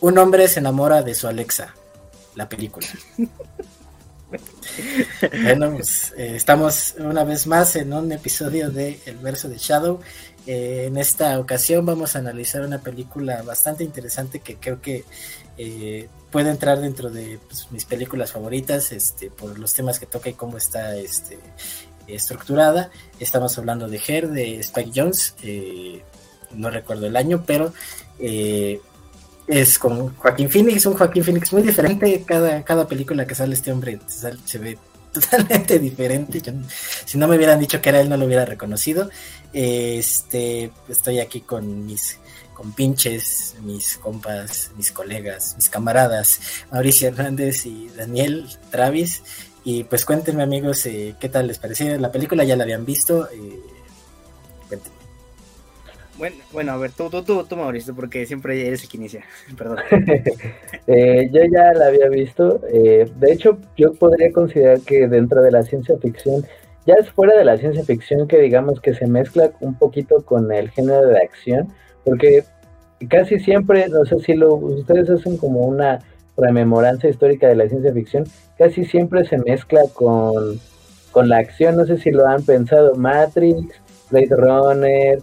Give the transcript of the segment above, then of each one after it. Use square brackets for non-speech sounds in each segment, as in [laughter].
un hombre se enamora de su Alexa, la película. [laughs] bueno, pues eh, estamos una vez más en un episodio de El verso de Shadow. Eh, en esta ocasión vamos a analizar una película bastante interesante que creo que eh, puede entrar dentro de pues, mis películas favoritas este, por los temas que toca y cómo está este, estructurada. Estamos hablando de Her, de Spike Jones, no recuerdo el año, pero es con Joaquín Phoenix, un Joaquín Phoenix muy diferente. Cada, cada película que sale este hombre se ve [laughs] totalmente diferente. si no me hubieran dicho que era él, no lo hubiera reconocido. Este, estoy aquí con mis con pinches, mis compas, mis colegas, mis camaradas, Mauricio Hernández y Daniel Travis. Y pues cuéntenme amigos, eh, ¿qué tal les pareció? La película ya la habían visto. Eh, bueno, bueno, a ver, tú, tú, tú, tú, Mauricio, porque siempre eres el que inicia. [laughs] Perdón. [laughs] Eh, yo ya la había visto. Eh, de hecho, yo podría considerar que dentro de la ciencia ficción, ya es fuera de la ciencia ficción que digamos que se mezcla un poquito con el género de acción, porque casi siempre, no sé si lo, ustedes hacen como una rememoranza histórica de la ciencia ficción, casi siempre se mezcla con, con la acción, no sé si lo han pensado, Matrix, Blade Runner,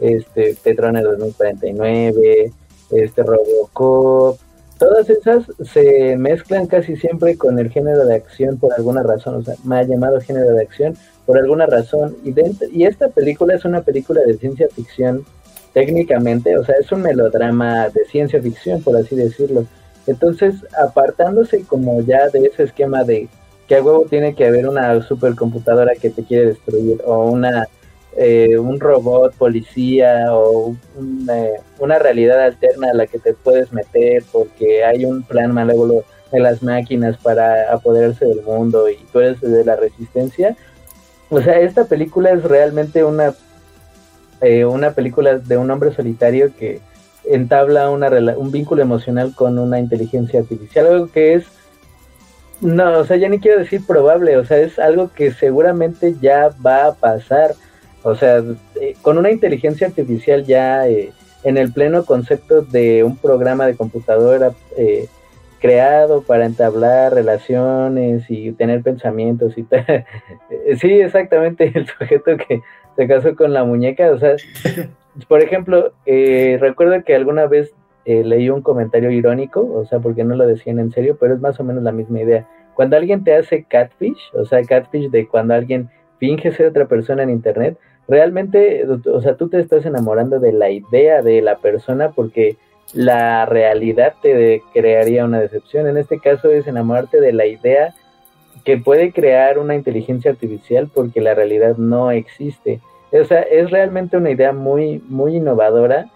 este, Tetrunner 2049, este, Robocop, todas esas se mezclan casi siempre con el género de acción por alguna razón, o sea, me ha llamado género de acción por alguna razón, y, y esta película es una película de ciencia ficción técnicamente, o sea, es un melodrama de ciencia ficción, por así decirlo. Entonces, apartándose como ya de ese esquema de que a huevo tiene que haber una supercomputadora que te quiere destruir o una eh, un robot policía o una realidad alterna a la que te puedes meter porque hay un plan malévolo de las máquinas para apoderarse del mundo y tú eres de la resistencia. O sea, esta película es realmente una, eh, una película de un hombre solitario que entabla una un vínculo emocional con una inteligencia artificial, algo que es no, o sea, ya ni quiero decir probable, o sea, es algo que seguramente ya va a pasar. O sea, eh, con una inteligencia artificial ya eh, en el pleno concepto de un programa de computadora eh, creado para entablar relaciones y tener pensamientos y tal. [laughs] sí, exactamente, el sujeto que se casó con la muñeca. O sea, [laughs] por ejemplo, recuerdo que alguna vez leí un comentario irónico, o sea, porque no lo decían en serio, pero es más o menos la misma idea. Cuando alguien te hace catfish, o sea, catfish de cuando alguien finge ser otra persona en internet, realmente, o sea, tú te estás enamorando de la idea de la persona porque la realidad te crearía una decepción. En este caso es enamorarte de la idea que puede crear una inteligencia artificial porque la realidad no existe. O sea, es realmente una idea muy, muy innovadora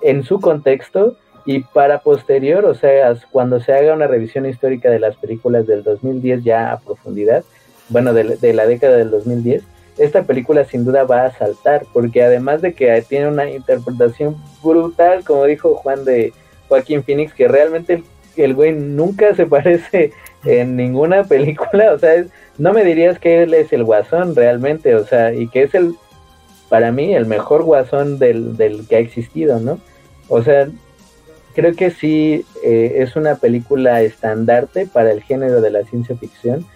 en su contexto y para posterior, o sea, cuando se haga una revisión histórica de las películas del 2010 ya a profundidad, bueno, de, de la década del 2010, esta película sin duda va a saltar, porque además de que tiene una interpretación brutal, como dijo Juan de Joaquín Phoenix, que realmente el, güey nunca se [laughs] parece en ninguna película, o sea, no me dirías que él es el guasón realmente, o sea, y que es el, para mí, el mejor guasón del, del que ha existido, ¿no? O sea, creo que sí eh, es una película estandarte para el género de la ciencia ficción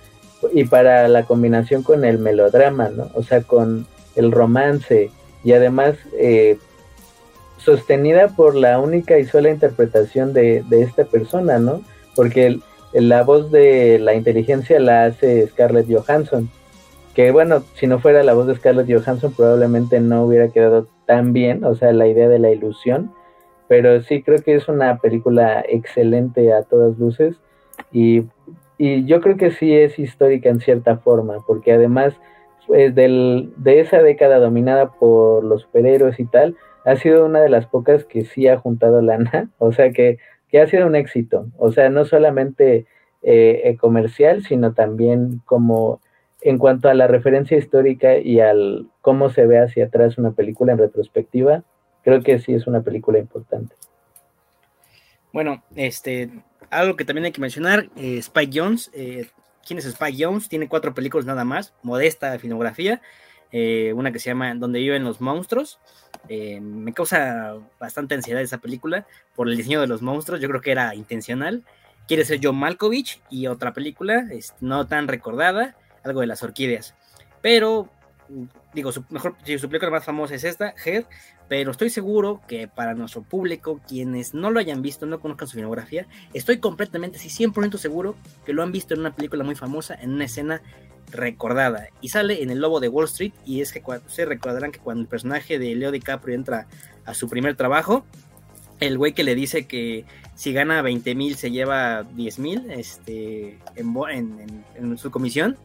y para la combinación con el melodrama, ¿no? O sea, con el romance y además eh, sostenida por la única y sola interpretación de, esta persona, ¿no? Porque la voz de la inteligencia la hace Scarlett Johansson, que bueno, si no fuera la voz de Scarlett Johansson probablemente no hubiera quedado tan bien, o sea, la idea de la ilusión, pero sí creo que es una película excelente a todas luces y y yo creo que sí es histórica en cierta forma, porque además pues, del, de esa década dominada por los superhéroes y tal, ha sido una de las pocas que sí ha juntado lana, [laughs] o sea que, que ha sido un éxito, o sea, no solamente eh, comercial, sino también como en cuanto a la referencia histórica y al cómo se ve hacia atrás una película en retrospectiva, creo que sí es una película importante. Bueno, este, algo que también hay que mencionar, eh, Spike Jones. Eh, ¿Quién es Spike Jones? Tiene cuatro películas nada más, modesta filmografía. Eh, una que se llama Donde viven los monstruos, Eh, me causa bastante ansiedad esa película por el diseño de los monstruos. Yo creo que era intencional. Quiere ser John Malkovich y otra película no tan recordada, algo de las orquídeas. Pero, digo, su, mejor, su película más famosa es esta, Head, pero estoy seguro que para nuestro público, quienes no lo hayan visto, no conozcan su filmografía, estoy completamente, sí, 100% seguro que lo han visto en una película muy famosa, en una escena recordada. Y sale en El Lobo de Wall Street, y es que se recordarán que cuando el personaje de Leo DiCaprio entra a su primer trabajo, el güey que le dice que si gana 20 mil se lleva 10 mil este, en su comisión,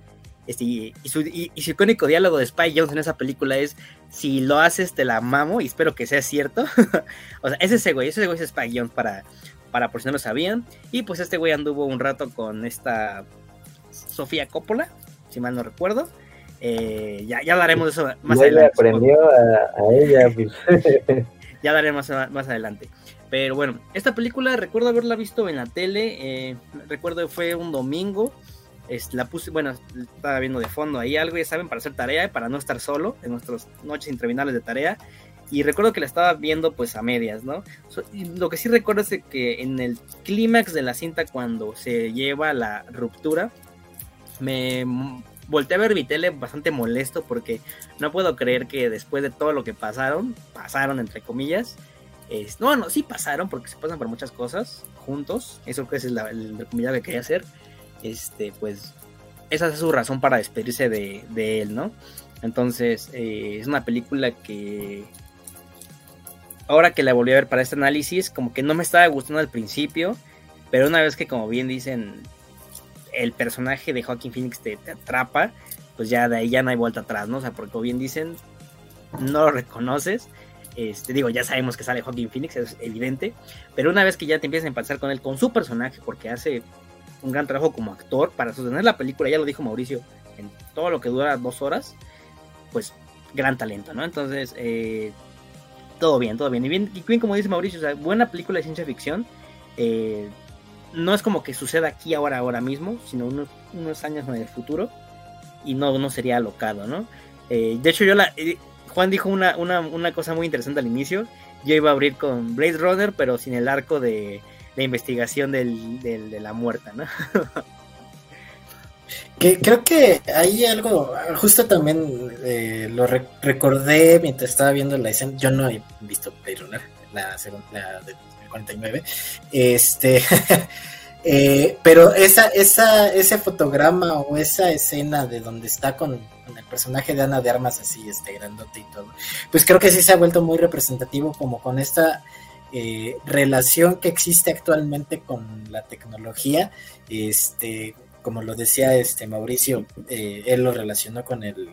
este, y, su, icónico diálogo de Spy Jones en esa película es: Si lo haces, te la mamo, y espero que sea cierto. [laughs] o sea, ese güey, ese güey es Spy Jones para, para por si no lo sabían. Y pues este güey anduvo un rato con esta Sofía Coppola, si mal no recuerdo. Eh, ya, ya hablaremos de eso más adelante. aprendió a, ella. Pues. [laughs] ya hablaremos más, más adelante. Pero bueno, esta película recuerdo haberla visto en la tele. Eh, recuerdo que fue un domingo la puse, bueno, estaba viendo de fondo ahí algo, ya saben, para hacer tarea, para no estar solo en nuestras noches interminables de tarea. Y recuerdo que la estaba viendo pues a medias, ¿no? lo que sí recuerdo es que en el clímax de la cinta cuando se lleva la ruptura, me volteé a ver mi tele bastante molesto porque no puedo creer que después de todo lo que pasaron, pasaron entre comillas, es, no, no, sí pasaron porque se pasan por muchas cosas juntos, eso que es el, el, que quería hacer este, pues esa es su razón para despedirse de, él, ¿no? Entonces, eh, es una película que ahora que la volví a ver para este análisis, como que no me estaba gustando al principio, pero una vez que, como bien dicen, el personaje de Joaquin Phoenix te, atrapa, pues ya de ahí ya no hay vuelta atrás, ¿no? O sea, porque como bien dicen, no lo reconoces. Este, digo, ya sabemos que sale Joaquin Phoenix, es evidente, pero una vez que ya te empiezas a empezar con él, con su personaje, porque hace un gran trabajo como actor para sostener la película, ya lo dijo Mauricio, en todo lo que dura dos horas, pues gran talento, ¿no? Entonces, eh, todo bien, todo bien. Y bien, bien como dice Mauricio, buena película de ciencia ficción. Eh, no es como que suceda aquí ahora, ahora mismo, sino unos, años en el futuro. Y no, no sería alocado, ¿no? Eh, de hecho, yo la. Juan dijo una, una, una cosa muy interesante al inicio. Yo iba a abrir con Blade Runner, pero sin el arco de la investigación del, de la muerta, ¿no? [laughs] que creo que hay algo, justo también eh, lo recordé mientras estaba viendo la escena, yo no he visto Runner, la segunda, la del 49, este, [laughs] eh, pero esa, esa, ese fotograma o esa escena de donde está con, con, el personaje de Ana de Armas así, este, grandote y todo, pues creo que sí se ha vuelto muy representativo como con esta eh, relación que existe actualmente con la tecnología. Este, como lo decía este Mauricio, eh, él lo relacionó con el,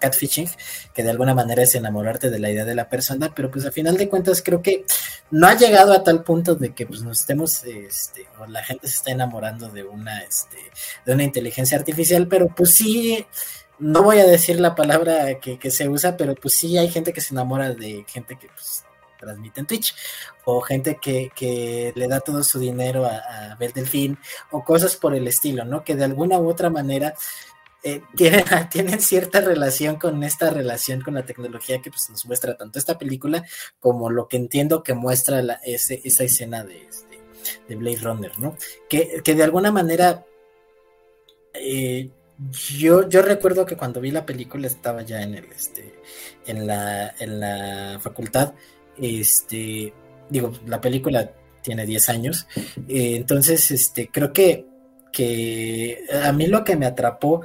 catfishing, que de alguna manera es enamorarte de la idea de la persona, pero pues a final de cuentas creo que no ha llegado a tal punto de que pues nos estemos, este, o la gente se está enamorando de una, este, de una inteligencia artificial, pero pues sí, no voy a decir la palabra que, que se usa, pero pues sí hay gente que se enamora de gente que pues transmite en Twitch, o gente que, le da todo su dinero a, ver Delfín, o cosas por el estilo, ¿no? Que de alguna u otra manera eh, [laughs] tienen, cierta relación con esta relación con la tecnología que pues, nos muestra tanto esta película como lo que entiendo que muestra esa escena de, este, de Blade Runner, ¿no? Que, de alguna manera... Eh, yo, yo recuerdo que cuando vi la película estaba ya en el este en la, en la facultad este, digo, la película tiene 10 años. Eh, entonces, este, creo que, que a mí lo que me atrapó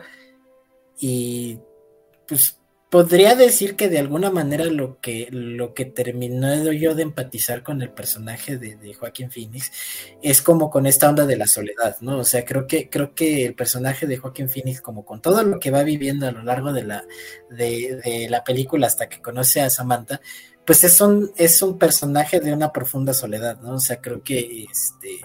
y pues podría decir que de alguna manera lo que, lo que yo de empatizar con el personaje de, Joaquín Phoenix es como con esta onda de la soledad, ¿no? O sea, creo que, creo que el personaje de Joaquín Phoenix, como con todo lo que va viviendo a lo largo de la, de la película hasta que conoce a Samantha, pues es un, es un personaje de una profunda soledad, ¿no? O sea, creo que este,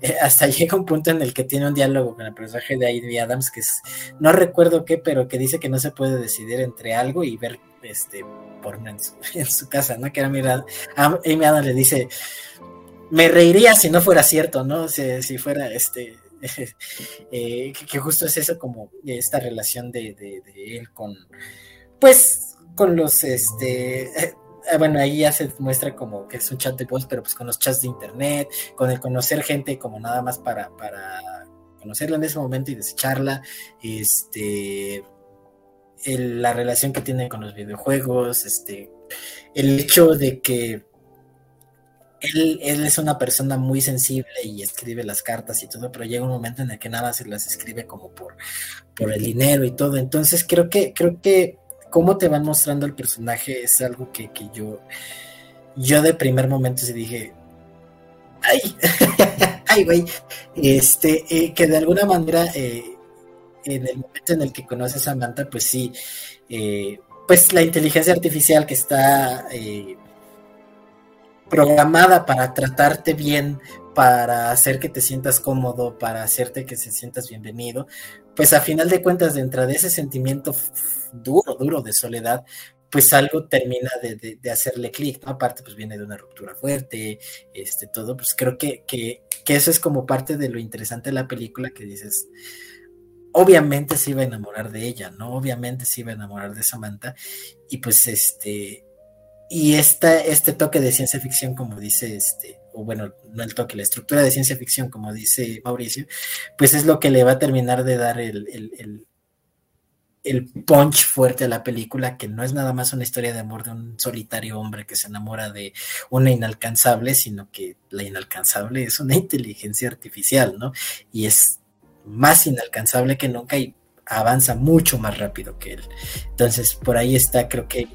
eh, hasta [laughs] llega un punto en el que tiene un diálogo con el personaje de Ivy Adams, que es, no recuerdo qué, pero que dice que no se puede decidir entre algo y ver este porno en su, [laughs] en su casa, ¿no? Que a Amy Adams le dice, me reiría si no fuera cierto, ¿no? Sea, si fuera este, [laughs] eh, que, justo es eso como esta relación de, de él con, pues con los, este, eh, bueno, ahí ya se muestra como que es un chat de voz, pero pues con los chats de internet, con el conocer gente como nada más para, para conocerla en ese momento y desecharla, este, la relación que tiene con los videojuegos, este, el hecho de que él, él, es una persona muy sensible y escribe las cartas y todo, pero llega un momento en el que nada se las escribe como por, por el dinero y todo. Entonces creo que, creo que cómo te van mostrando el personaje es algo que, yo, yo de primer momento se dije, ay, [laughs] ay, güey, este, eh, que de alguna manera, eh, en el momento en el que conoces a Samantha, pues sí, eh, pues la inteligencia artificial que está programada para tratarte bien, para hacer que te sientas cómodo, para hacerte que se sientas bienvenido, pues a final de cuentas, dentro de ese sentimiento duro, duro de soledad, pues algo termina de, hacerle clic, ¿no? Aparte, pues viene de una ruptura fuerte, este, todo, pues creo que, que, eso es como parte de lo interesante de la película que dices, obviamente se iba a enamorar de ella, ¿no? Obviamente se iba a enamorar de Samantha, y pues este, y esta, este toque de ciencia ficción, como dice este, o bueno, no el toque, la estructura de ciencia ficción, como dice Mauricio, pues es lo que le va a terminar de dar el, el, el, punch fuerte a la película, que no es nada más una historia de amor de un solitario hombre que se enamora de una inalcanzable, sino que la inalcanzable es una [laughs] inteligencia artificial, ¿no? Y es más inalcanzable que nunca y avanza mucho más rápido que él. Entonces, por ahí está, creo que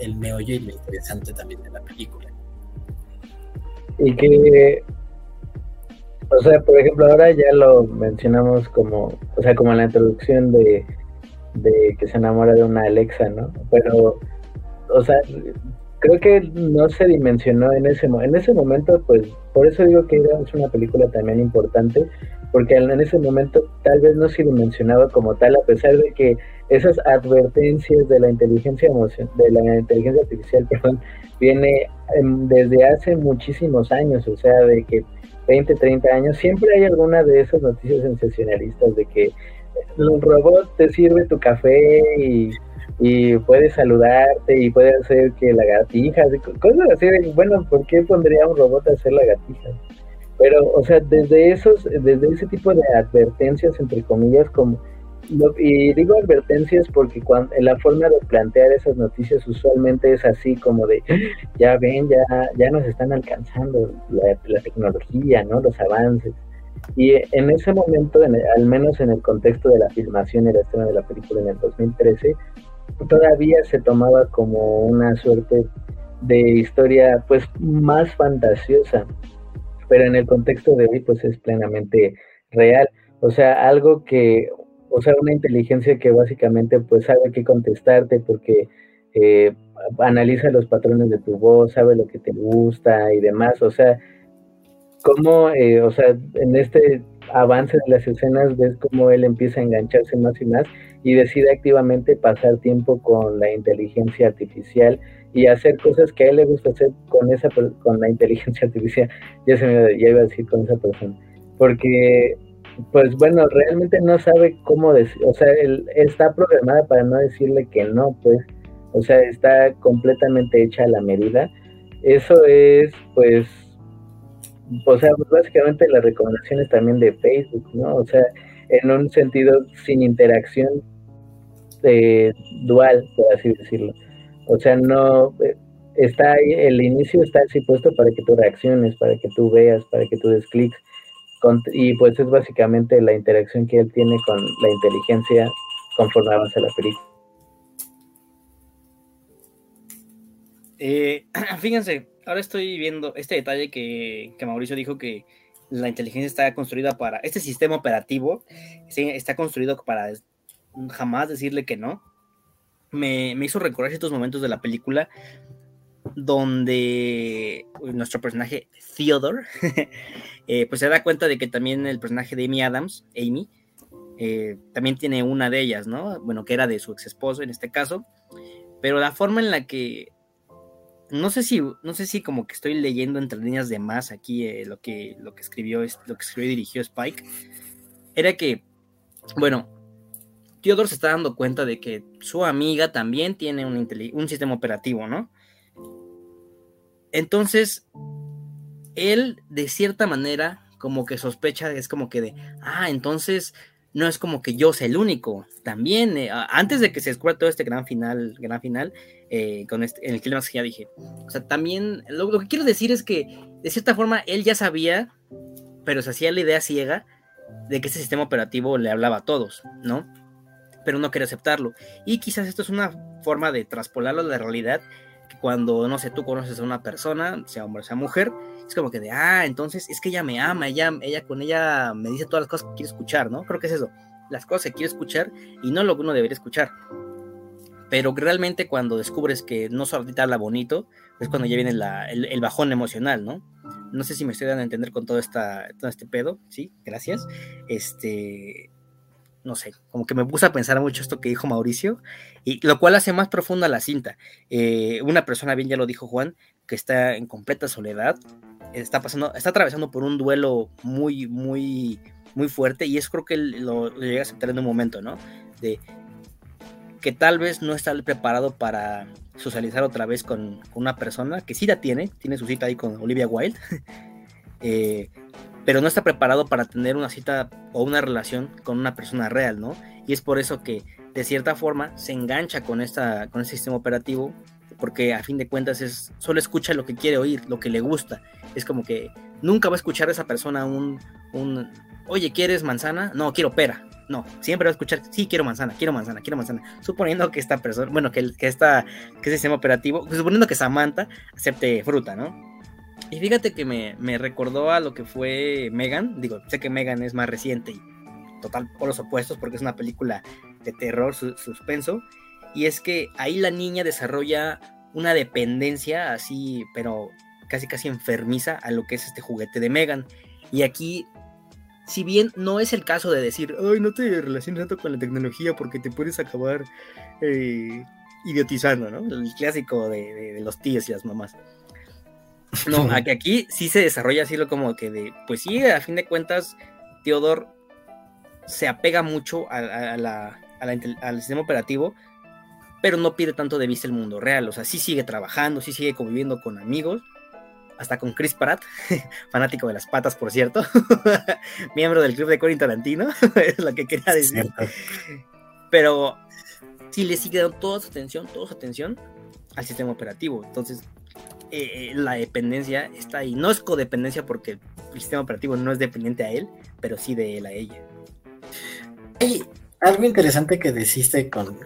el, meollo y lo interesante también de la película. Y que, o sea, por ejemplo, ahora ya lo mencionamos como, o sea, como en la introducción de, de que se enamora de una Alexa, ¿no? Pero, o sea, creo que no se dimensionó en ese, en ese momento, pues por eso digo que era una película también importante, porque en ese momento tal vez no se dimensionaba como tal, a pesar de que esas advertencias de la inteligencia de la inteligencia artificial, [laughs] perdón, viene desde hace muchísimos años, o sea, de que 20, 30 años, siempre hay alguna de esas noticias sensacionalistas de que un robot te sirve tu café y y puede saludarte y puede hacer que la gatija, cosas así, bueno, ¿por qué pondría un robot a hacer la gatija? Pero, o sea, desde esos, desde ese tipo de advertencias, entre comillas, como, y digo advertencias porque cuando, la forma de plantear esas noticias usualmente es así como de, ya ven, ya, ya nos están alcanzando la, la tecnología, ¿no? Los avances. Y en ese momento, al menos en el contexto de la filmación y la estreno de la película en el 2013, todavía se tomaba como una suerte de historia pues más fantasiosa, pero en el contexto de hoy pues es plenamente real, o sea, algo que, o sea, una inteligencia que básicamente pues sabe qué contestarte porque eh, analiza los patrones de tu voz, sabe lo que te gusta y demás, o sea, como, eh, o sea, en este avance de las escenas ves cómo él empieza a engancharse más y más y decide activamente pasar tiempo con la inteligencia artificial y hacer cosas que a él le gusta hacer con esa con la inteligencia artificial. Ya se me ya iba a decir con esa persona. Porque pues bueno, realmente no sabe cómo decir, o sea, él está programada para no decirle que no, pues, o sea, está completamente hecha a la medida. Eso es, pues, o sea, pues, básicamente las recomendaciones también de Facebook, ¿no? O sea, en un sentido sin interacción eh, dual, por así decirlo. O sea, no eh, está ahí, el inicio está así puesto para que tú reacciones, para que tú veas, para que tú des clics. Y pues es básicamente la interacción que él tiene con la inteligencia conforme avanza la película. Eh, [clears throat] fíjense, ahora estoy viendo este detalle que, que, Mauricio dijo que la inteligencia está construida para, este sistema operativo está construido para jamás decirle que no. Me, hizo recordar estos momentos de la película donde nuestro personaje Theodore [laughs] eh, pues se da cuenta de que también el personaje de Amy Adams, Amy, eh, también tiene una de ellas, ¿no? Bueno, que era de su ex esposo en este caso, pero la forma en la que no sé si, no sé si como que estoy leyendo entre líneas de más aquí eh, lo, que, lo que escribió, lo que escribió y dirigió Spike, era que, bueno, Theodore se está dando cuenta de que su amiga también tiene un, un sistema operativo, ¿no? Entonces, él de cierta manera como que sospecha, es como que de, ah, entonces no es como que yo sea el único, también, eh, antes de que se descubra todo este gran final, gran final, eh, con este, en el clima que ya dije, o sea, también, lo, lo, que quiero decir es que, de cierta forma, él ya sabía, pero se hacía la idea ciega de que ese sistema operativo le hablaba a todos, ¿no? Pero no quería aceptarlo. Y quizás esto es una forma de traspolarlo a la realidad cuando, no sé, tú conoces a una persona, sea hombre, sea mujer, es como que de, ah, entonces es que ella me ama, ella, ella con ella me dice todas las cosas que quiere escuchar, ¿no? Creo que es eso, las cosas que quiere escuchar y no lo que uno debería escuchar. Pero realmente cuando descubres que no solamente habla bonito, es cuando ya viene el, bajón emocional, ¿no? No sé si me estoy dando a entender con todo, esta, todo este pedo, sí, gracias. Este, no sé, como que me puse a pensar mucho esto que dijo Mauricio, y lo cual hace más profunda la cinta. Eh, una persona, bien ya lo dijo Juan, que está en completa soledad, está pasando, está atravesando por un duelo muy, muy, muy fuerte, y eso creo que lo, llega a aceptar en un momento, ¿no? De que tal vez no está preparado para socializar otra vez con, una persona que sí la tiene, tiene su cita ahí con Olivia Wilde, [laughs] eh, pero no está preparado para tener una cita o una relación con una persona real, ¿no? Y es por eso que de cierta forma se engancha con, esta, con este sistema operativo, porque a fin de cuentas es, solo escucha lo que quiere oír, lo que le gusta. Es como que nunca va a escuchar a esa persona un, un oye, ¿quieres manzana? No, quiero pera. No, siempre va a escuchar, sí, quiero manzana, quiero manzana, quiero manzana. Suponiendo que esta persona, bueno, que, que, esta, que ese sistema operativo, suponiendo que Samantha acepte fruta, ¿no? Y fíjate que me, recordó a lo que fue Megan. Digo, sé que Megan es más reciente y total por los opuestos porque es una película de terror, suspenso. Y es que ahí la niña desarrolla una dependencia así, pero casi casi enfermiza a lo que es este juguete de Megan. Y aquí, si bien no es el caso de decir, ay, no te relaciones tanto con la tecnología porque te puedes acabar eh, idiotizando, ¿no? El clásico de los tíos y las mamás. No, [laughs] aquí, sí se desarrolla así lo como que de, pues sí, a fin de cuentas, Theodore se apega mucho al sistema operativo, pero no pierde tanto de vista el mundo real. O sea, sí sigue trabajando, sí sigue conviviendo con amigos, hasta con Chris Pratt, [laughs] fanático de las patas, por cierto, [laughs] miembro del club de Corin Tarantino, es lo que quería decir. Pero sí le sigue dando toda su atención, toda su atención al sistema operativo. Entonces, eh, la dependencia está ahí. No es codependencia porque el sistema operativo no es dependiente a él, pero sí de él a ella. Hay algo interesante que deciste con,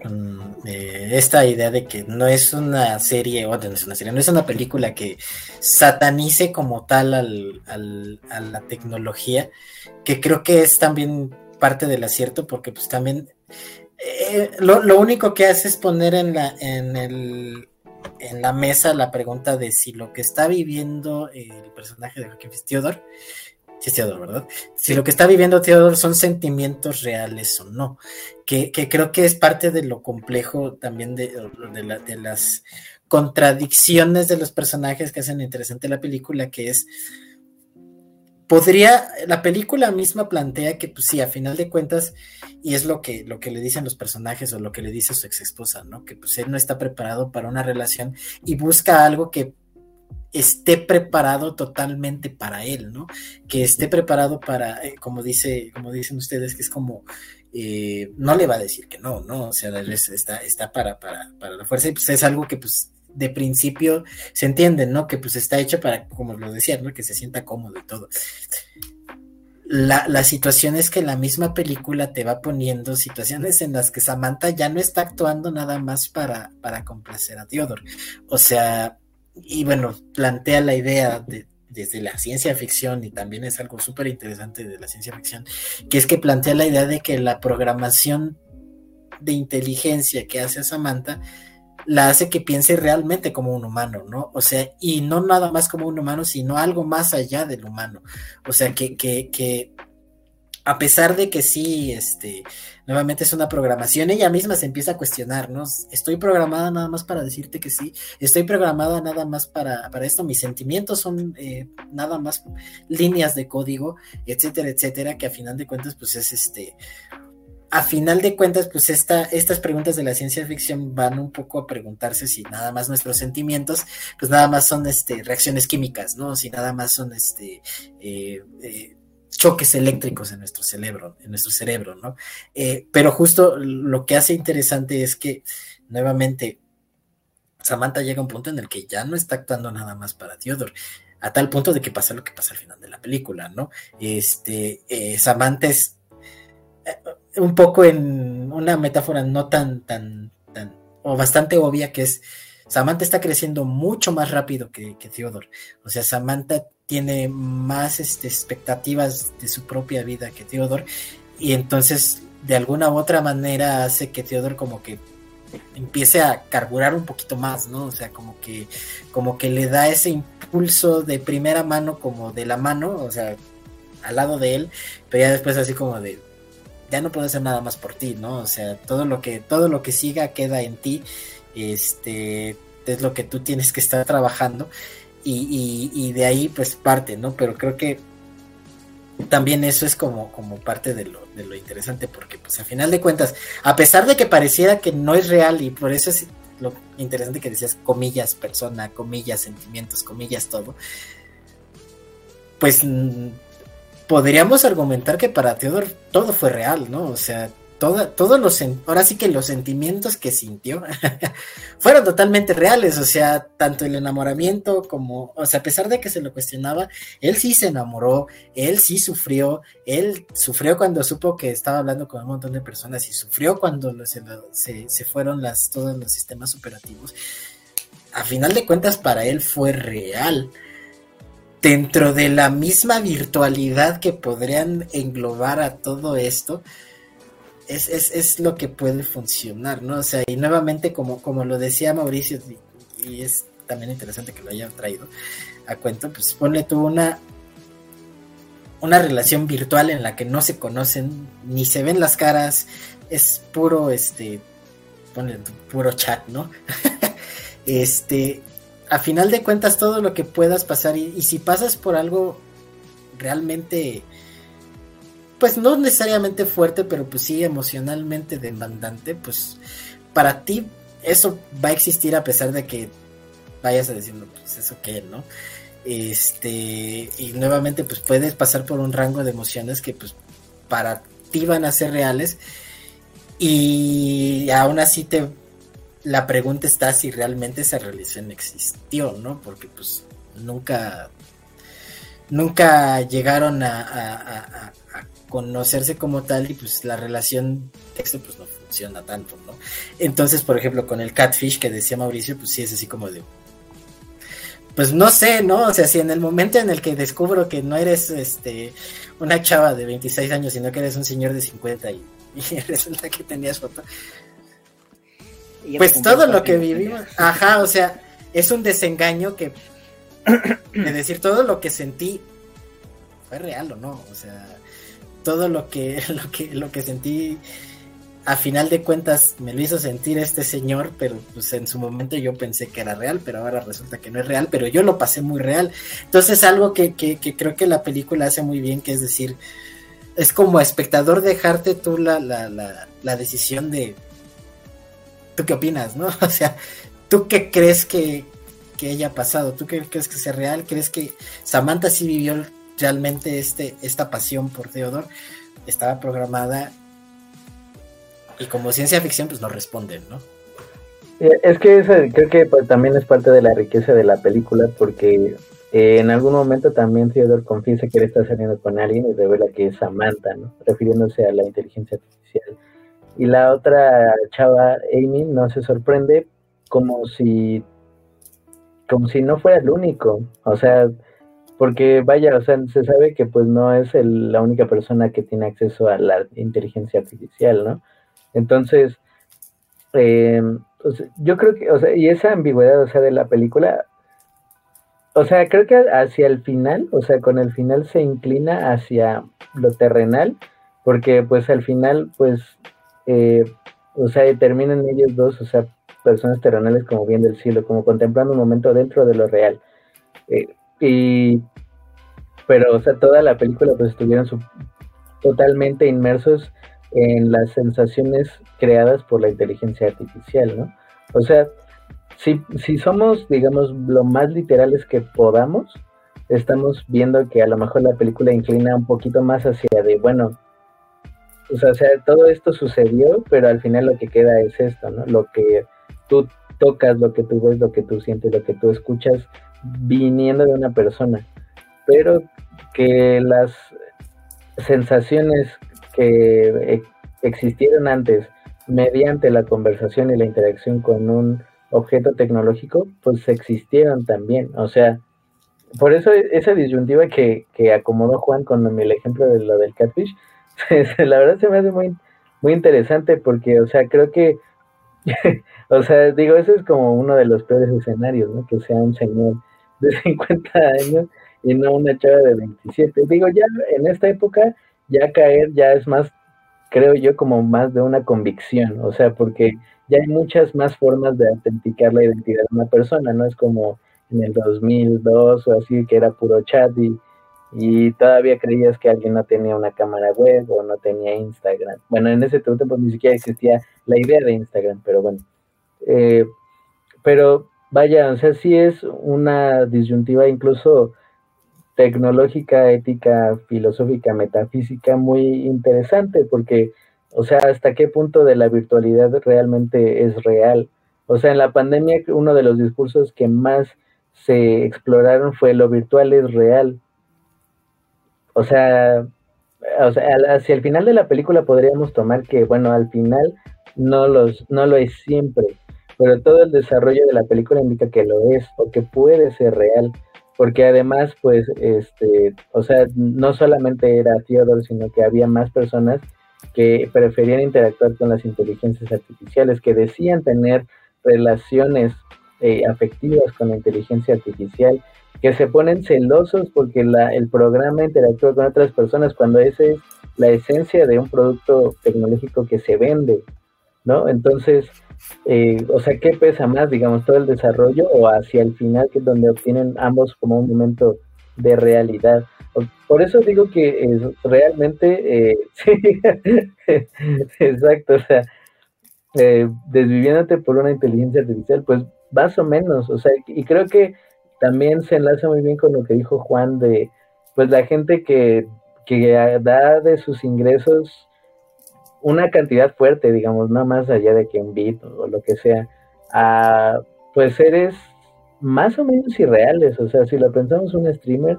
eh, esta idea de que no es una serie, o no es una serie, no es una película que satanice como tal al, a la tecnología, que creo que es también parte del acierto, porque pues también eh, lo, lo, único que hace es poner en la en el en la mesa la pregunta de si lo que está viviendo el personaje de Joaquín Theodore, si es Theodore, ¿verdad? Si lo que está viviendo Theodore son sentimientos reales o no, que, creo que es parte de lo complejo también de, de, las contradicciones de los personajes que hacen interesante la película, que es podría, la película misma plantea que, pues sí, a final de cuentas, y es lo que, lo que le dicen los personajes o lo que le dice su ex esposa, ¿no? Que pues él no está preparado para una relación y busca algo que esté preparado totalmente para él, ¿no? Que esté preparado para, eh, como dice, como dicen ustedes, que es como eh, no le va a decir que no, ¿no? O sea, está, está para, para, para la fuerza y pues es algo que pues de principio se entiende, ¿no? Que pues está hecho para, como lo decía, ¿no? Que se sienta cómodo y todo. La, la, situación es que la misma película te va poniendo situaciones en las que Samantha ya no está actuando nada más para, para complacer a Theodore. O sea, y bueno, plantea la idea de, desde la ciencia ficción, y también es algo súper interesante de la ciencia ficción, que es que plantea la idea de que la programación de inteligencia que hace Samantha la hace que piense realmente como un humano, ¿no? O sea, y no nada más como un humano, sino algo más allá del humano. O sea, que, que, que a pesar de que sí, este, nuevamente es una programación, ella misma se empieza a cuestionar, ¿no? Estoy programada nada más para decirte que sí, estoy programada nada más para, para esto, mis sentimientos son eh, nada más líneas de código, etcétera, etcétera, que a final de cuentas, pues es este a final de cuentas, pues esta, estas preguntas de la ciencia ficción van un poco a preguntarse si nada más nuestros sentimientos, pues nada más son este, reacciones químicas, ¿no? Si nada más son este, eh, eh, choques eléctricos en nuestro cerebro, en nuestro cerebro, ¿no? Eh, pero justo lo que hace interesante es que, nuevamente, Samantha llega a un punto en el que ya no está actuando nada más para Theodore, a tal punto de que pasa lo que pasa al final de la película, ¿no? Este, Samantha es un poco en una metáfora no tan, tan, tan, o bastante obvia que es, Samantha está creciendo mucho más rápido que, que Theodore. O sea, Samantha tiene más este, expectativas de su propia vida que Theodore y entonces de alguna u otra manera hace que Theodore como que empiece a carburar un poquito más, ¿no? O sea, como que, como que le da ese impulso de primera mano como de la mano, o sea, al lado de él, pero ya después así como de, ya no puedo hacer nada más por ti, ¿no? O sea, todo lo que, todo lo que siga queda en ti, este, es lo que tú tienes que estar trabajando y, y, de ahí pues parte, ¿no? Pero creo que también eso es como, como parte de lo, de lo interesante, porque pues a final de cuentas, a pesar de que pareciera que no es real y por eso es lo interesante que decías, comillas, persona, comillas, sentimientos, comillas, todo, pues podríamos argumentar que para Theodore todo fue real, ¿no? O sea, todos los, ahora sí que los sentimientos que sintió [laughs] fueron totalmente reales, o sea, tanto el enamoramiento como, o sea, a pesar de que se lo cuestionaba, él sí se enamoró, él sí sufrió, él sufrió cuando supo que estaba hablando con un montón de personas y sufrió cuando se, se fueron las, todos los sistemas operativos. A final de cuentas, para él fue real dentro de la misma virtualidad que podrían englobar a todo esto, es, es, lo que puede funcionar, ¿no? O sea, y nuevamente, como, como lo decía Mauricio, y, es también interesante que lo hayan traído a cuento, pues ponle tú una, una relación virtual en la que no se conocen, ni se ven las caras, es puro, este, ponle puro chat, ¿no? [laughs] este, a final de cuentas todo lo que puedas pasar y, si pasas por algo realmente pues no necesariamente fuerte pero pues sí emocionalmente demandante pues para ti eso va a existir a pesar de que vayas a decir pues eso qué no este y nuevamente pues puedes pasar por un rango de emociones que pues para ti van a ser reales y aún así te la pregunta está si realmente esa relación existió, ¿no? Porque pues nunca, nunca llegaron a, conocerse como tal y pues la relación texto pues no funciona tanto, ¿no? Entonces, por ejemplo, con el catfish que decía Mauricio, pues sí es así como de, pues no sé, ¿no? O sea, si en el momento en el que descubro que no eres este una chava de 26 años, sino que eres un señor de 50 y, [laughs] y resulta que tenías foto, pues todo lo que vivimos, ajá, o sea, es un desengaño que [clears throat] de decir todo lo que sentí fue real o no, o sea, todo lo que [laughs] lo que lo que sentí a final de cuentas me lo hizo sentir este señor, pero pues en su momento yo pensé que era real, pero ahora resulta que no es real, pero yo lo pasé muy real. Entonces algo que, que, que creo que la película hace muy bien, que es decir, es como espectador dejarte tú la, la, la, la decisión de, ¿tú qué opinas, no? [laughs] O sea, ¿tú qué crees que, que haya pasado? ¿Tú qué crees que sea real? ¿Crees que Samantha sí vivió realmente este, esta pasión por Theodore? Estaba programada y como ciencia ficción pues no responden, ¿no? Eh, es que creo que pues, también es parte de la riqueza de la película porque eh, en algún momento también Theodore confiesa que él está saliendo con alguien y revela que es Samantha, ¿no? Refiriéndose a la inteligencia artificial y la otra chava, Amy, no se sorprende como si como si no fuera el único, o sea, porque vaya, o sea, se sabe que pues no es la única persona que tiene acceso a la inteligencia artificial, ¿no? Entonces, em, yo creo que, o sea, y esa ambigüedad, o sea, de la película, o sea, creo que hacia el final, o sea, con el final se inclina hacia lo terrenal, porque pues al final, pues eh, o sea, terminan ellos dos, o sea, personas terrenales como bien del cielo, como contemplando un momento dentro de lo real. Eh, y, pero, o sea, toda la película pues estuvieron totalmente inmersos en las sensaciones creadas por la inteligencia artificial, ¿no? O sea, si, si somos, digamos, lo más literales que podamos, estamos viendo que a lo mejor la película inclina un poquito más hacia de, bueno, o sea, todo esto sucedió, pero al final lo que queda es esto, ¿no? Lo que tú tocas, lo que tú ves, lo que tú sientes, lo que tú escuchas viniendo de una persona. Pero que las sensaciones que existieron antes mediante la conversación y la interacción con un objeto tecnológico, pues existieron también. O sea, por eso esa disyuntiva que, que acomodó Juan con el ejemplo de lo del catfish, [laughs] la verdad se me hace muy, muy interesante porque, o sea, creo que, [laughs] o sea, digo, eso es como uno de los peores escenarios, ¿no? Que sea un señor de [laughs] 50 años y no una chava de 27. Digo, ya en esta época, ya caer ya es más, creo yo, como más de una convicción, o sea, porque ya hay muchas más formas de autenticar la identidad de una persona, no es como en el 2002 o así, que era puro chat y, y todavía creías que alguien no tenía una cámara web o no tenía Instagram. Bueno, en ese tiempo pues, ni siquiera existía la idea de Instagram, pero bueno. Eh, pero vaya, o sea, sí es una disyuntiva incluso tecnológica, ética, filosófica, metafísica muy interesante, porque, o sea, hasta qué punto de la virtualidad realmente es real. O sea, en la pandemia uno de los discursos que más se exploraron fue lo virtual es real. O sea, o sea, hacia el final de la película podríamos tomar que, bueno, al final no, los, no lo es siempre, pero todo el desarrollo de la película indica que lo es o que puede ser real, porque además, pues, este, o sea, no solamente era Theodore, sino que había más personas que preferían interactuar con las inteligencias artificiales, que decían tener relaciones eh, afectivas con la inteligencia artificial, que se ponen celosos porque la, el programa interactúa con otras personas cuando esa es la esencia de un producto tecnológico que se vende, ¿no? Entonces, eh, o sea, ¿qué pesa más, digamos, todo el desarrollo o hacia el final, que es donde obtienen ambos como un momento de realidad? Por eso digo que es realmente, eh, [laughs] sí, exacto, o sea, eh, desviviéndote por una inteligencia artificial, pues más o menos, o sea, y creo que también se enlaza muy bien con lo que dijo Juan de, pues la gente que, que da de sus ingresos una cantidad fuerte, digamos, no más allá de que un bit o lo que sea, a pues seres más o menos irreales, o sea, si lo pensamos un streamer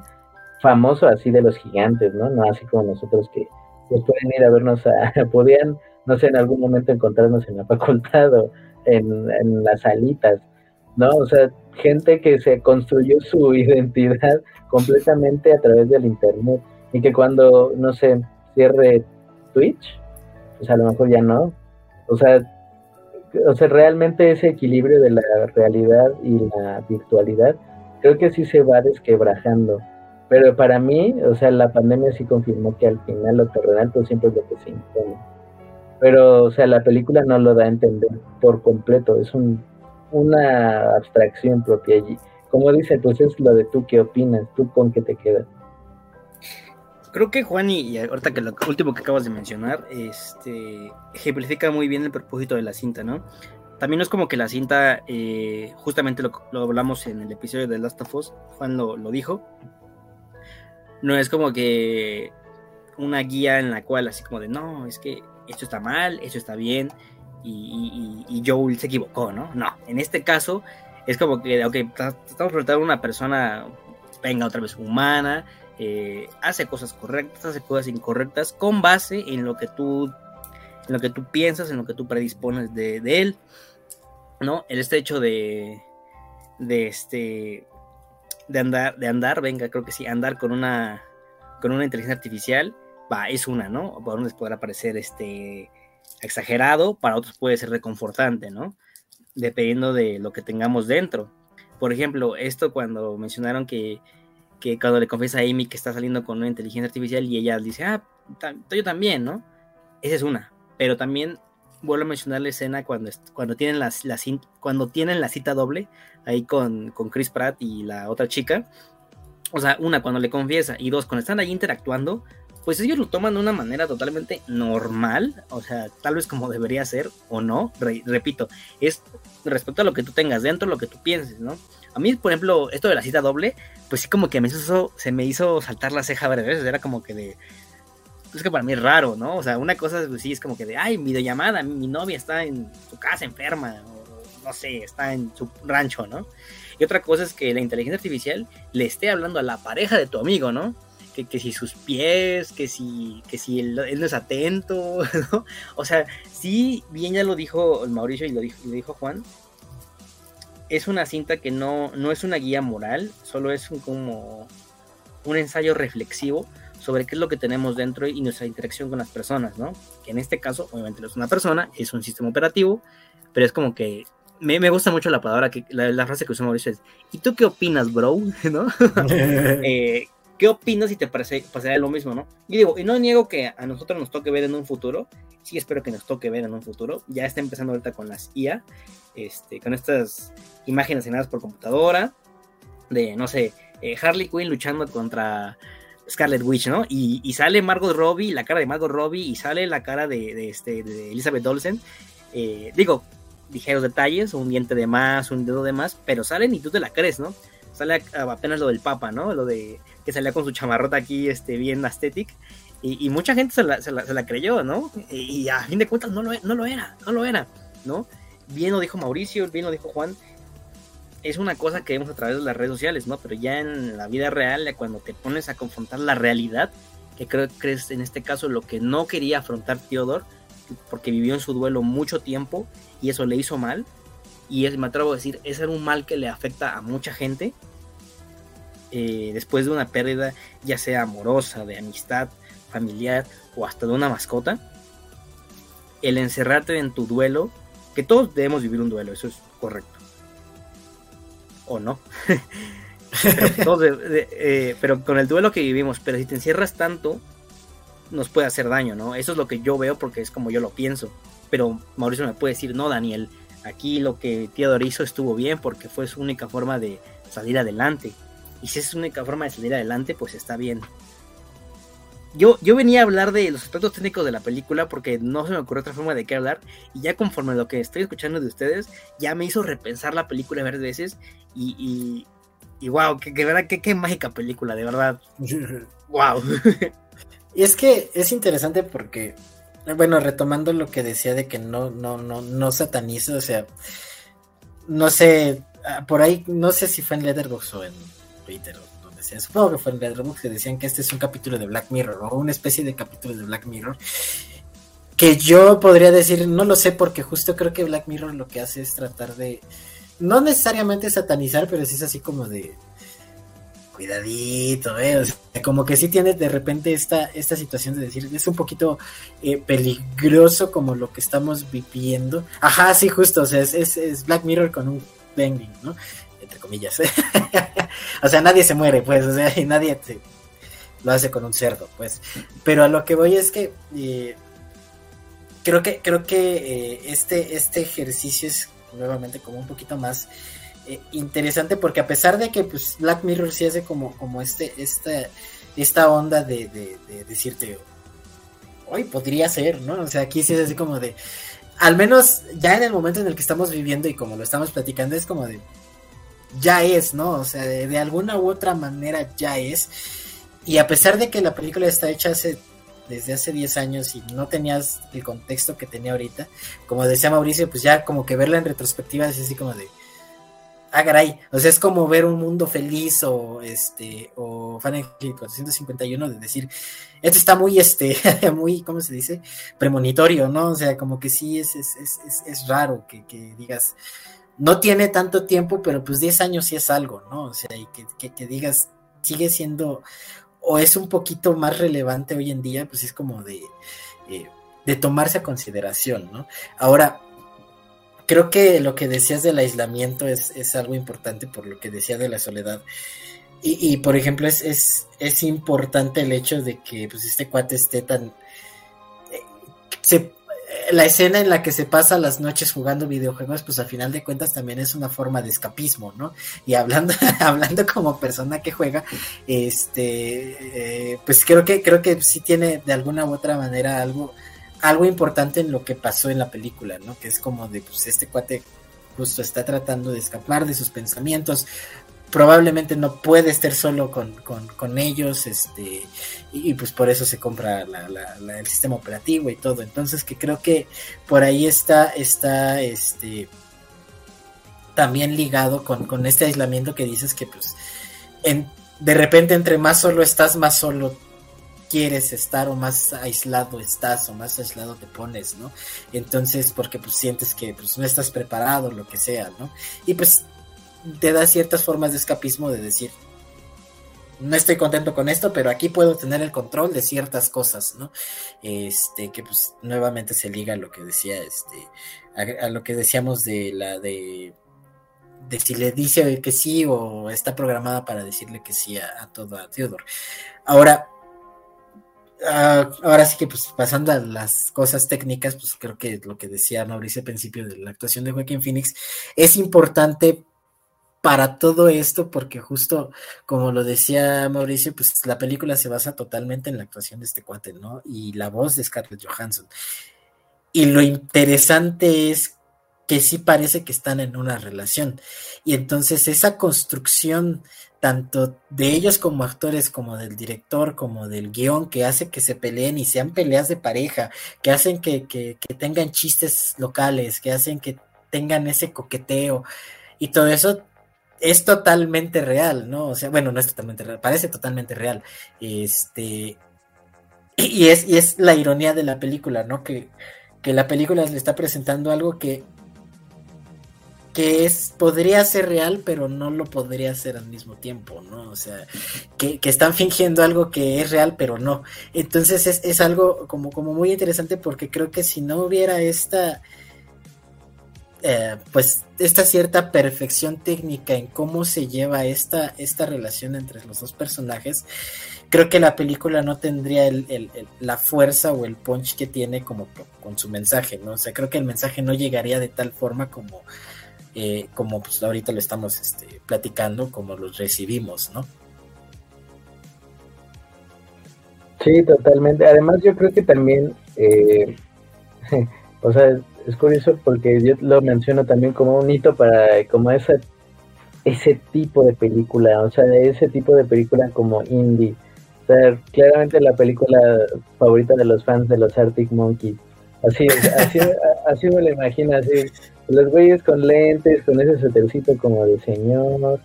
famoso así de los gigantes, ¿no? No así como nosotros que pues pueden ir a vernos a, [laughs] podían, no sé, en algún momento encontrarnos en la facultad o en, en las salitas, ¿no? O sea, gente que se construyó su [laughs] identidad completamente a través del internet y que cuando, no sé, cierre Twitch, pues a lo mejor ya no. O sea, o sea, realmente ese equilibrio de la realidad y la virtualidad, creo que sí se va desquebrajando. Pero para mí, o sea, la pandemia sí confirmó que al final lo terrenal pues siempre es lo que se impone. Pero, o sea, la película no lo da a entender por completo, es un una abstracción propia allí. Como dice, pues es lo de tú qué opinas, tú con qué te quedas. Creo que Juan, y, ahorita que lo último que acabas de mencionar, este, ejemplifica muy bien el propósito de la cinta, ¿no? También no es como que la cinta, eh, justamente lo, hablamos en el episodio de Last of Us, Juan lo, lo dijo, no es como que una guía en la cual así como de, no, es que esto está mal, esto está bien, y, Joel se equivocó, ¿no? No, en este caso es como que, ok, estamos tratando a una persona, venga otra vez humana, eh, hace cosas correctas, hace cosas incorrectas, con base en lo que tú, en lo que tú piensas, en lo que tú predispones de, él, ¿no? El este hecho de, de este, de andar, de andar, venga, creo que sí, andar con una, con una inteligencia artificial, va, es una, ¿no? Por donde podrá aparecer este exagerado, para otros puede ser reconfortante, ¿no? Dependiendo de lo que tengamos dentro. Por ejemplo, esto cuando mencionaron que, que cuando le confiesa a Amy que está saliendo con una inteligencia artificial y ella dice, ah, yo también, ¿no? Esa es una. Pero también vuelvo a mencionar la escena cuando, cuando, tienen, las, cuando tienen la cita doble ahí con, con Chris Pratt y la otra chica. O sea, una, cuando le confiesa, y dos, cuando están ahí interactuando, pues ellos lo toman de una manera totalmente normal, o sea, tal vez como debería ser o no, repito, es respecto a lo que tú tengas dentro, lo que tú pienses, ¿no? A mí, por ejemplo, esto de la cita doble, pues sí como que me hizo, se me hizo saltar la ceja varias veces, era como que de... Es que para mí es raro, ¿no? O sea, una cosa pues, sí es como que de, ay, videollamada, mi, mi novia está en su casa enferma, o no sé, está en su rancho, ¿no? Y otra cosa es que la inteligencia artificial le esté hablando a la pareja de tu amigo, ¿no? Que, que si sus pies, que si, que si él, no es atento, [laughs] ¿no? O sea, sí, bien ya lo dijo Mauricio y lo dijo, lo dijo Juan, es una cinta que no, no es una guía moral, solo es un, como un ensayo reflexivo sobre qué es lo que tenemos dentro y nuestra interacción con las personas, ¿no? Que en este caso, obviamente no es una persona, es un sistema operativo, pero es como que me, me gusta mucho la palabra, que la, frase que usó Mauricio es, ¿y tú qué opinas, bro? [laughs] ¿No? [laughs] eh, ¿Qué opinas si te parece pasaría lo mismo, no? Y digo, y no niego que a nosotros nos toque ver en un futuro, sí espero que nos toque ver en un futuro, ya está empezando ahorita con las IA, este, con estas imágenes generadas por computadora, de, no sé, eh, Harley Quinn luchando contra Scarlet Witch, ¿no? Y, sale Margot Robbie, la cara de Margot Robbie, y sale la cara de, este, de Elizabeth Olsen. Eh, digo, ligeros detalles, un diente de más, un dedo de más, pero salen y tú te la crees, ¿no? Sale apenas lo del Papa, ¿no? Lo de que salía con su chamarrota aquí, este, bien aesthetic. Y, mucha gente se la, se, creyó, ¿no? Y, a fin de cuentas no lo, no lo era, no lo era, ¿no? Bien lo dijo Mauricio, bien lo dijo Juan. Es una cosa que vemos a través de las redes sociales, ¿no? Pero ya en la vida real, cuando te pones a confrontar la realidad, que creo que es en este caso lo que no quería afrontar Theodore, porque vivió en su duelo mucho tiempo y eso le hizo mal. Y es, me atrevo a decir, ese era un mal que le afecta a mucha gente eh, después de una pérdida, ya sea amorosa, de amistad, familiar o hasta de una mascota, el encerrarte en tu duelo, que todos debemos vivir un duelo, eso es correcto. O no. [laughs] Eh, pero, con el duelo que vivimos, pero si te encierras tanto, nos puede hacer daño, ¿no? Eso es lo que yo veo porque es como yo lo pienso. Pero Mauricio me puede decir, no, Daniel, aquí lo que Teodoro hizo estuvo bien porque fue su única forma de salir adelante. Y si es su única forma de salir adelante, pues está bien. Yo, yo venía a hablar de los aspectos técnicos de la película porque no se me ocurrió otra forma de qué hablar. Y ya conforme lo que estoy escuchando de ustedes, ya me hizo repensar la película varias veces. Y, y, wow, que, verdad, qué, mágica película, de verdad. [laughs] wow. y es que es interesante porque, bueno, retomando lo que decía de que no, no, no, no satanizo, o sea, no sé, ah, por ahí, no sé si fue en Letterboxd o en Twitter o donde sea, supongo que fue en Letterboxd que decían que este es un capítulo de Black Mirror o una especie de capítulo de Black Mirror que yo podría decir, no lo sé porque justo creo que Black Mirror lo que hace es tratar de, no necesariamente satanizar, pero sí es así como de, cuidadito, ¿eh? como que sí tiene de repente esta, esta situación de decir, es un poquito eh, peligroso como lo que estamos viviendo. Ajá, sí, justo, o sea, es, es Black Mirror con un banging, ¿no? Entre comillas. [laughs] o sea, nadie se muere, pues, o sea, y nadie lo hace con un cerdo, pues. Pero a lo que voy es que eh, creo que creo que eh, este este ejercicio es nuevamente como un poquito más eh, interesante porque a pesar de que pues Black Mirror sí hace como como este esta esta onda de, de decirte hoy podría ser, ¿no? O sea, aquí sí es así como de al menos ya en el momento en el que estamos viviendo y como lo estamos platicando es como de ya es, ¿no? O sea, de, alguna u otra manera ya es. Y a pesar de que la película está hecha hace, desde hace 10 años y no tenías el contexto que tenía ahorita, como decía Mauricio, pues ya como que verla en retrospectiva es así como de, ah, caray, o sea, es como ver un mundo feliz o este, o Fahrenheit 451 de decir, esto está muy, este, [laughs] muy, ¿cómo se dice? Premonitorio, ¿no? O sea, como que sí es, es, es, es raro que, digas, no tiene tanto tiempo, pero pues 10 años sí es algo, ¿no? O sea, y que, digas, sigue siendo, o es un poquito más relevante hoy en día, pues es como de, eh, de tomarse a consideración, ¿no? Ahora, creo que lo que decías del aislamiento es, algo importante por lo que decía de la soledad. Y, por ejemplo, es, es, es, importante el hecho de que pues, este cuate esté tan... Eh, la escena en la que se pasa las noches jugando videojuegos, pues al final de cuentas también es una forma de escapismo, ¿no? Y hablando, [laughs] hablando como persona que juega, este, eh, pues creo que, creo que sí tiene de alguna u otra manera algo, algo importante en lo que pasó en la película, ¿no? Que es como de, pues este cuate justo está tratando de escapar de sus pensamientos, probablemente no puede estar solo con, ellos, este, y, pues por eso se compra el sistema operativo y todo. Entonces que creo que por ahí está, está, este, también ligado con, este aislamiento que dices que pues en, de repente entre más solo estás, más solo quieres estar o más aislado estás o más aislado te pones, ¿no? Entonces, porque pues sientes que pues no estás preparado, lo que sea, ¿no? Y pues te da ciertas formas de escapismo de decir, no estoy contento con esto, pero aquí puedo tener el control de ciertas cosas, ¿no? Este, que pues nuevamente se liga a lo que decía, este, a, lo que decíamos de la de, de si le dice que sí o está programada para decirle que sí a, todo a Theodore. Ahora, ah, ahora sí que pues pasando a las cosas técnicas, pues creo que lo que decía Mauricio al principio de la actuación de Joaquín Phoenix es importante para todo esto, porque justo como lo decía Mauricio, pues la película se basa totalmente en la actuación de este cuate, ¿no? Y la voz de Scarlett Johansson. Y lo interesante es que sí parece que están en una relación. Y entonces esa construcción tanto de ellos como actores, como del director, como del guion, que hace que se peleen y sean peleas de pareja, que hacen que, que tengan chistes locales, que hacen que tengan ese coqueteo y todo eso es totalmente real, ¿no? O sea, bueno, no es totalmente real, parece totalmente real. Este. Y es, y es la ironía de la película, ¿no? Que, que la película le está presentando algo que. Que es. podría ser real, pero no lo podría ser al mismo tiempo, ¿no? O sea, que, que están fingiendo algo que es real, pero no. Entonces es, es algo como, como muy interesante porque creo que si no hubiera esta eh, pues esta cierta perfección técnica en cómo se lleva esta, esta relación entre los dos personajes, creo que la película no tendría la fuerza o el punch que tiene como con su mensaje, ¿no? O sea, creo que el mensaje no llegaría de tal forma como, eh, como pues ahorita lo estamos este, platicando, como los recibimos, ¿no? Sí, totalmente. Además, yo creo que también, eh, [laughs] o sea, es curioso porque yo lo menciono también como un hito para como ese, ese tipo de película, o sea, ese tipo de película como indie. O sea, claramente la película favorita de los fans de los Arctic Monkeys. Así, así, [laughs] así me lo imagino, así, los güeyes con lentes, con ese suétercito como de señor.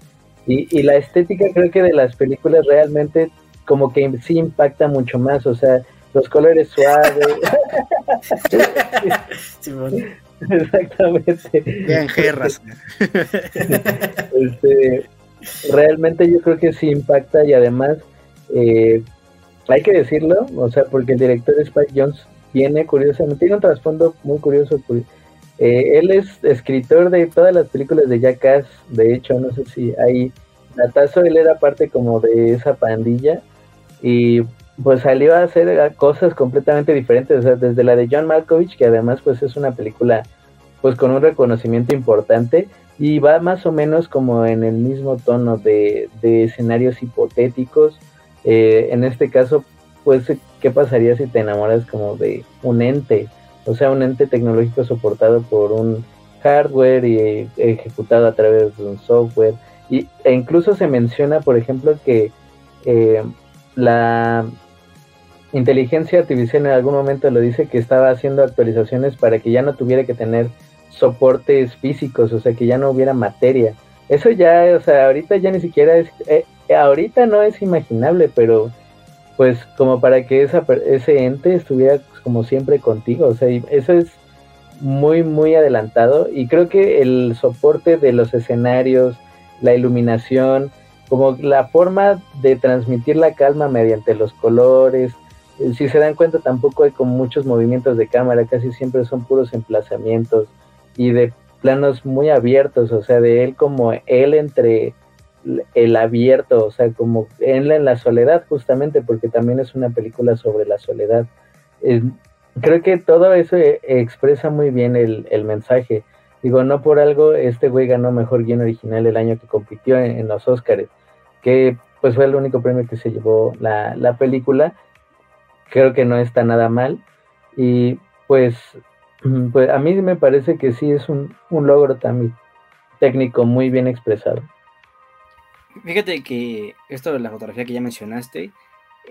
Y, y la estética creo que de las películas realmente como que sí impacta mucho más, o sea, los colores suaves. [laughs] Exactamente. Bien, jerras. [laughs] Este, realmente yo creo que sí impacta y además eh, hay que decirlo, o sea, porque el director Spike Jones tiene curiosamente, tiene un trasfondo muy curioso. Eh, él es escritor de todas las películas de Jackass, de hecho, no sé si hay Natazo, él era parte como de esa pandilla y pues salió a hacer cosas completamente diferentes, o sea, desde la de John Malkovich, que además pues es una película pues con un reconocimiento importante y va más o menos como en el mismo tono de, escenarios hipotéticos. Eh, en este caso, pues, ¿qué pasaría si te enamoras como de un ente? O sea, un ente tecnológico soportado por un hardware y ejecutado a través de un software. Y, e incluso se menciona, por ejemplo, que eh, la inteligencia artificial en algún momento lo dice que estaba haciendo actualizaciones para que ya no tuviera que tener soportes físicos, o sea, que ya no hubiera materia. Eso ya, o sea, ahorita ya ni siquiera es, eh, ahorita no es imaginable, pero pues como para que esa, ese ente estuviera como siempre contigo, o sea, eso es muy, muy adelantado y creo que el soporte de los escenarios, la iluminación, como la forma de transmitir la calma mediante los colores, eh, si se dan cuenta tampoco hay como muchos movimientos de cámara, casi siempre son puros emplazamientos y de planos muy abiertos, o sea, de él como él entre el abierto, o sea, como él en la soledad justamente, porque también es una película sobre la soledad. Creo que todo eso e, expresa muy bien el, mensaje. Digo, no por algo este güey ganó mejor guion original el año que compitió en, los Oscars, que pues fue el único premio que se llevó la, la película. Creo que no está nada mal. Y pues, [clears throat] pues a mí me parece que sí es un, un logro también técnico muy bien expresado. Fíjate que esto de la fotografía que ya mencionaste,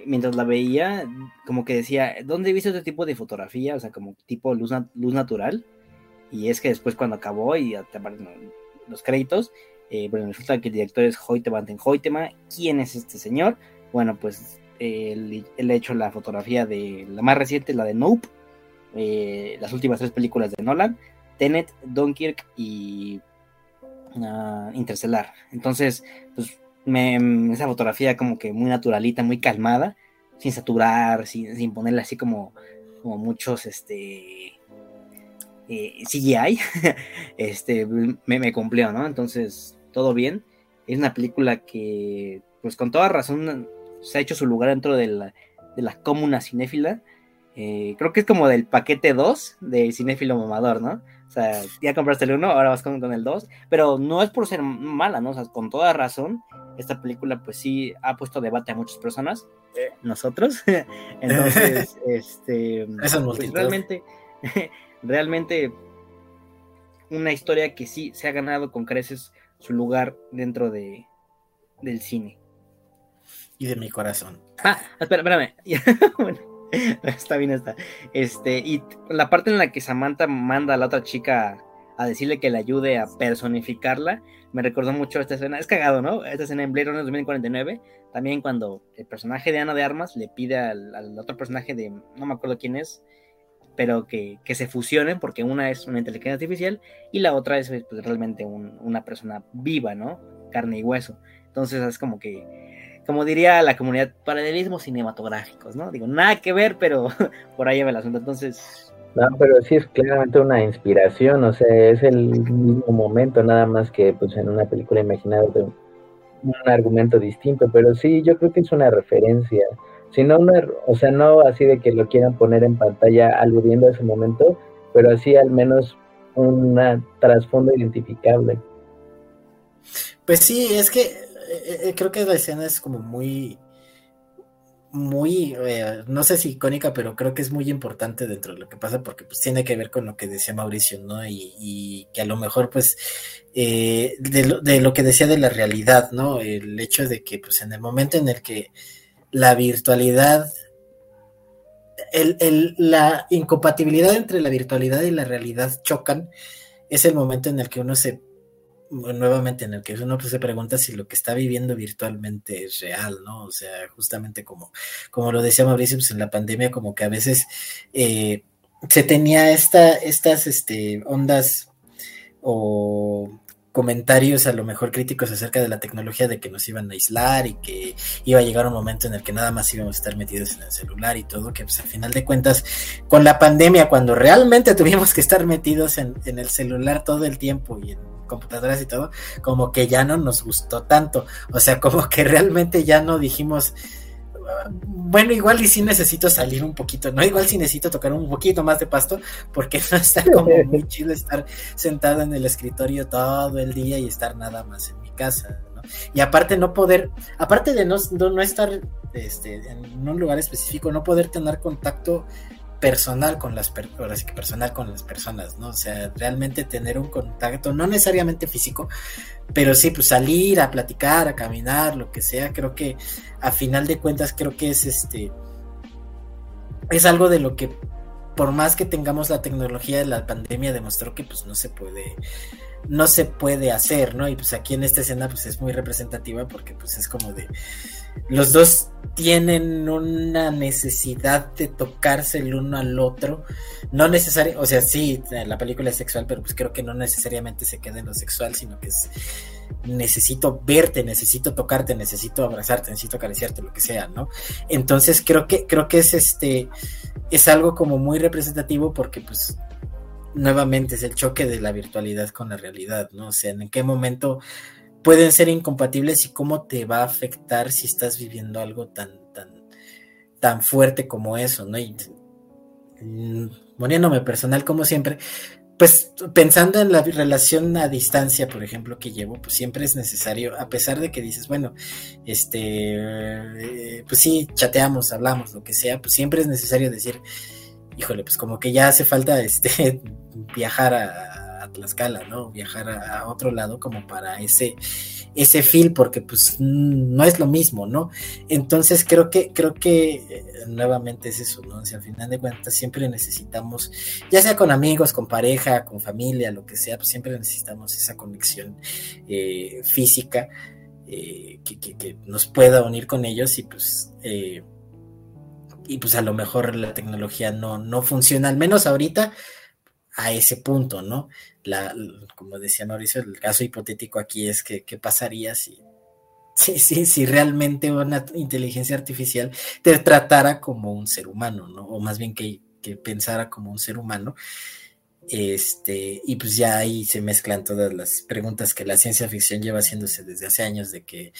mientras la veía, como que decía, ¿dónde he visto este tipo de fotografía? O sea, como tipo luz, luz natural. Y es que después cuando acabó y aparecen los créditos, eh, bueno, resulta que el director es Hoytema Van Hoytema. ¿Quién es este señor? Bueno, pues él, ha hecho la fotografía de la más reciente, la de Nope, eh, las últimas tres películas de Nolan, Tenet, Dunkirk y uh, Interstellar. Entonces, pues me, esa fotografía como que muy naturalita, muy calmada, sin saturar, sin, sin ponerle así como, como muchos este eh, CGI, [laughs] este me, me, cumplió, ¿no? Entonces, todo bien. Es una película que, pues con toda razón, se ha hecho su lugar dentro de la, de la comuna cinéfila. Eh, creo que es como del paquete 2 de cinéfilo mamador, ¿no? O sea, ya compraste el 1, ahora vas con, con el 2, pero no es por ser mala, ¿no? O sea, con toda razón, esta película pues sí ha puesto debate a muchas personas, eh, nosotros. [laughs] Entonces, [laughs] este, pues, realmente, [laughs] realmente una historia que sí se ha ganado con creces su lugar dentro de, del cine. Y de mi corazón. Ah, espera, espérame. bueno, está bien, está. Este, y la parte en la que Samantha manda a la otra chica a decirle que le ayude a personificarla, me recordó mucho esta escena, es cagado, ¿no? Esta escena en Blade Runner 2049, también cuando el personaje de Ana de Armas le pide al, otro personaje de, no me acuerdo quién es, pero que, se fusionen, porque una es una inteligencia artificial y la otra es pues, realmente una persona viva, ¿no? Carne y hueso. Entonces es como que, como diría la comunidad, paralelismos cinematográficos, ¿no? Digo, nada que ver, pero [laughs] por ahí va el asunto. Entonces, no, pero sí es claramente una inspiración, o sea, es el mismo momento, nada más que pues en una película imaginada de un argumento distinto, pero sí, yo creo que es una referencia, si no, o sea, no así de que lo quieran poner en pantalla aludiendo a ese momento, pero así al menos un trasfondo identificable. Pues sí, es que eh, eh, creo que la escena es como muy muy, eh, no sé si icónica, pero creo que es muy importante dentro de lo que pasa porque pues tiene que ver con lo que decía Mauricio, ¿no? Y, que a lo mejor pues eh, de, lo, de, lo, que decía de la realidad, ¿no? El hecho de que pues en el momento en el que la virtualidad, el, el, la incompatibilidad entre la virtualidad y la realidad chocan, es el momento en el que uno se nuevamente en el que uno pues, se pregunta si lo que está viviendo virtualmente es real, ¿no? O sea, justamente como, como lo decía Mauricio, pues en la pandemia como que a veces eh, se tenía esta, estas este, ondas o comentarios a lo mejor críticos acerca de la tecnología de que nos iban a aislar y que iba a llegar un momento en el que nada más íbamos a estar metidos en el celular y todo, que pues al final de cuentas con la pandemia cuando realmente tuvimos que estar metidos en, en el celular todo el tiempo y en computadoras y todo, como que ya no nos gustó tanto. O sea, como que realmente ya no dijimos, bueno, igual y sí necesito salir un poquito, ¿no? Igual sí necesito tocar un poquito más de pasto, porque [laughs] no está como muy [laughs] chido estar sentado en el escritorio todo el día y estar nada más en mi casa, ¿no? Y aparte no poder, aparte de no, no estar este, en un lugar específico, no poder tener contacto personal con las personas, personal con las personas, ¿no? O sea, realmente tener un contacto, no necesariamente físico, pero sí, pues salir a platicar, a caminar, lo que sea, creo que a final de cuentas creo que es este es algo de lo que por más que tengamos la tecnología de la pandemia demostró que pues no se puede no se puede hacer, ¿no? Y pues aquí en esta escena pues es muy representativa porque pues es como de los dos tienen una necesidad de tocarse el uno al otro. No necesariamente, o sea, sí, la película es sexual, pero pues creo que no necesariamente se queda en lo sexual, sino que es necesito verte, necesito tocarte, necesito abrazarte, necesito acariciarte, lo que sea, ¿no? Entonces creo que, creo que es este, es algo como muy representativo porque pues nuevamente es el choque de la virtualidad con la realidad, ¿no? O sea, en qué momento pueden ser incompatibles y cómo te va a afectar si estás viviendo algo tan, tan, tan fuerte como eso, ¿no? Y mm, poniéndome personal como siempre, pues pensando en la relación a distancia, por ejemplo, que llevo, pues siempre es necesario, a pesar de que dices, bueno, este, eh, pues sí, chateamos, hablamos, lo que sea, pues siempre es necesario decir, híjole, pues como que ya hace falta [laughs] este viajar a, Tlaxcala, ¿no? Viajar a, otro lado como para ese, ese feel, porque pues no es lo mismo, ¿no? Entonces creo que, creo que eh, nuevamente es eso, ¿no? O sea, al final de cuentas siempre necesitamos, ya sea con amigos, con pareja, con familia, lo que sea, pues siempre necesitamos esa conexión eh, física eh, que, nos pueda unir con ellos y pues y pues a lo mejor la tecnología no, no funciona, al menos ahorita, a ese punto, ¿no? La, como decía Mauricio, el caso hipotético aquí es que qué pasaría si, [laughs] si, si, si realmente una inteligencia artificial te tratara como un ser humano, ¿no? O más bien que, que pensara como un ser humano este, y pues ya ahí se mezclan todas las preguntas que la ciencia ficción lleva haciéndose desde hace años de que,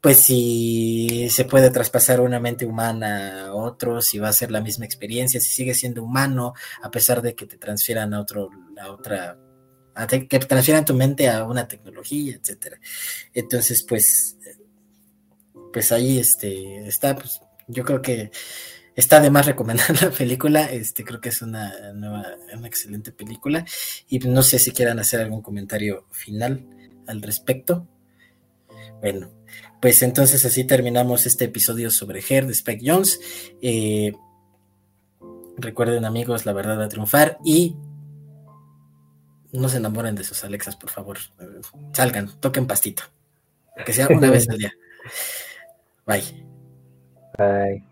pues si se puede traspasar una mente humana a otro, si va a ser la misma experiencia, si sigue siendo humano, a pesar de que te transfieran a otro, a otra, que transfieran tu mente a una tecnología, etcétera. Entonces, pues, pues ahí este, está, pues, yo creo que está de más recomendar [laughs] la película. Este, creo que es una nueva, una excelente película. Y no sé si quieran hacer algún comentario final al respecto. Bueno, pues entonces así terminamos este episodio sobre Her de Spec Jones. Eh, recuerden, amigos, la verdad va a triunfar y no se enamoren de sus Alexas, por favor. Salgan, toquen pastito. Que sea una vez al día. [laughs] Bye. Bye.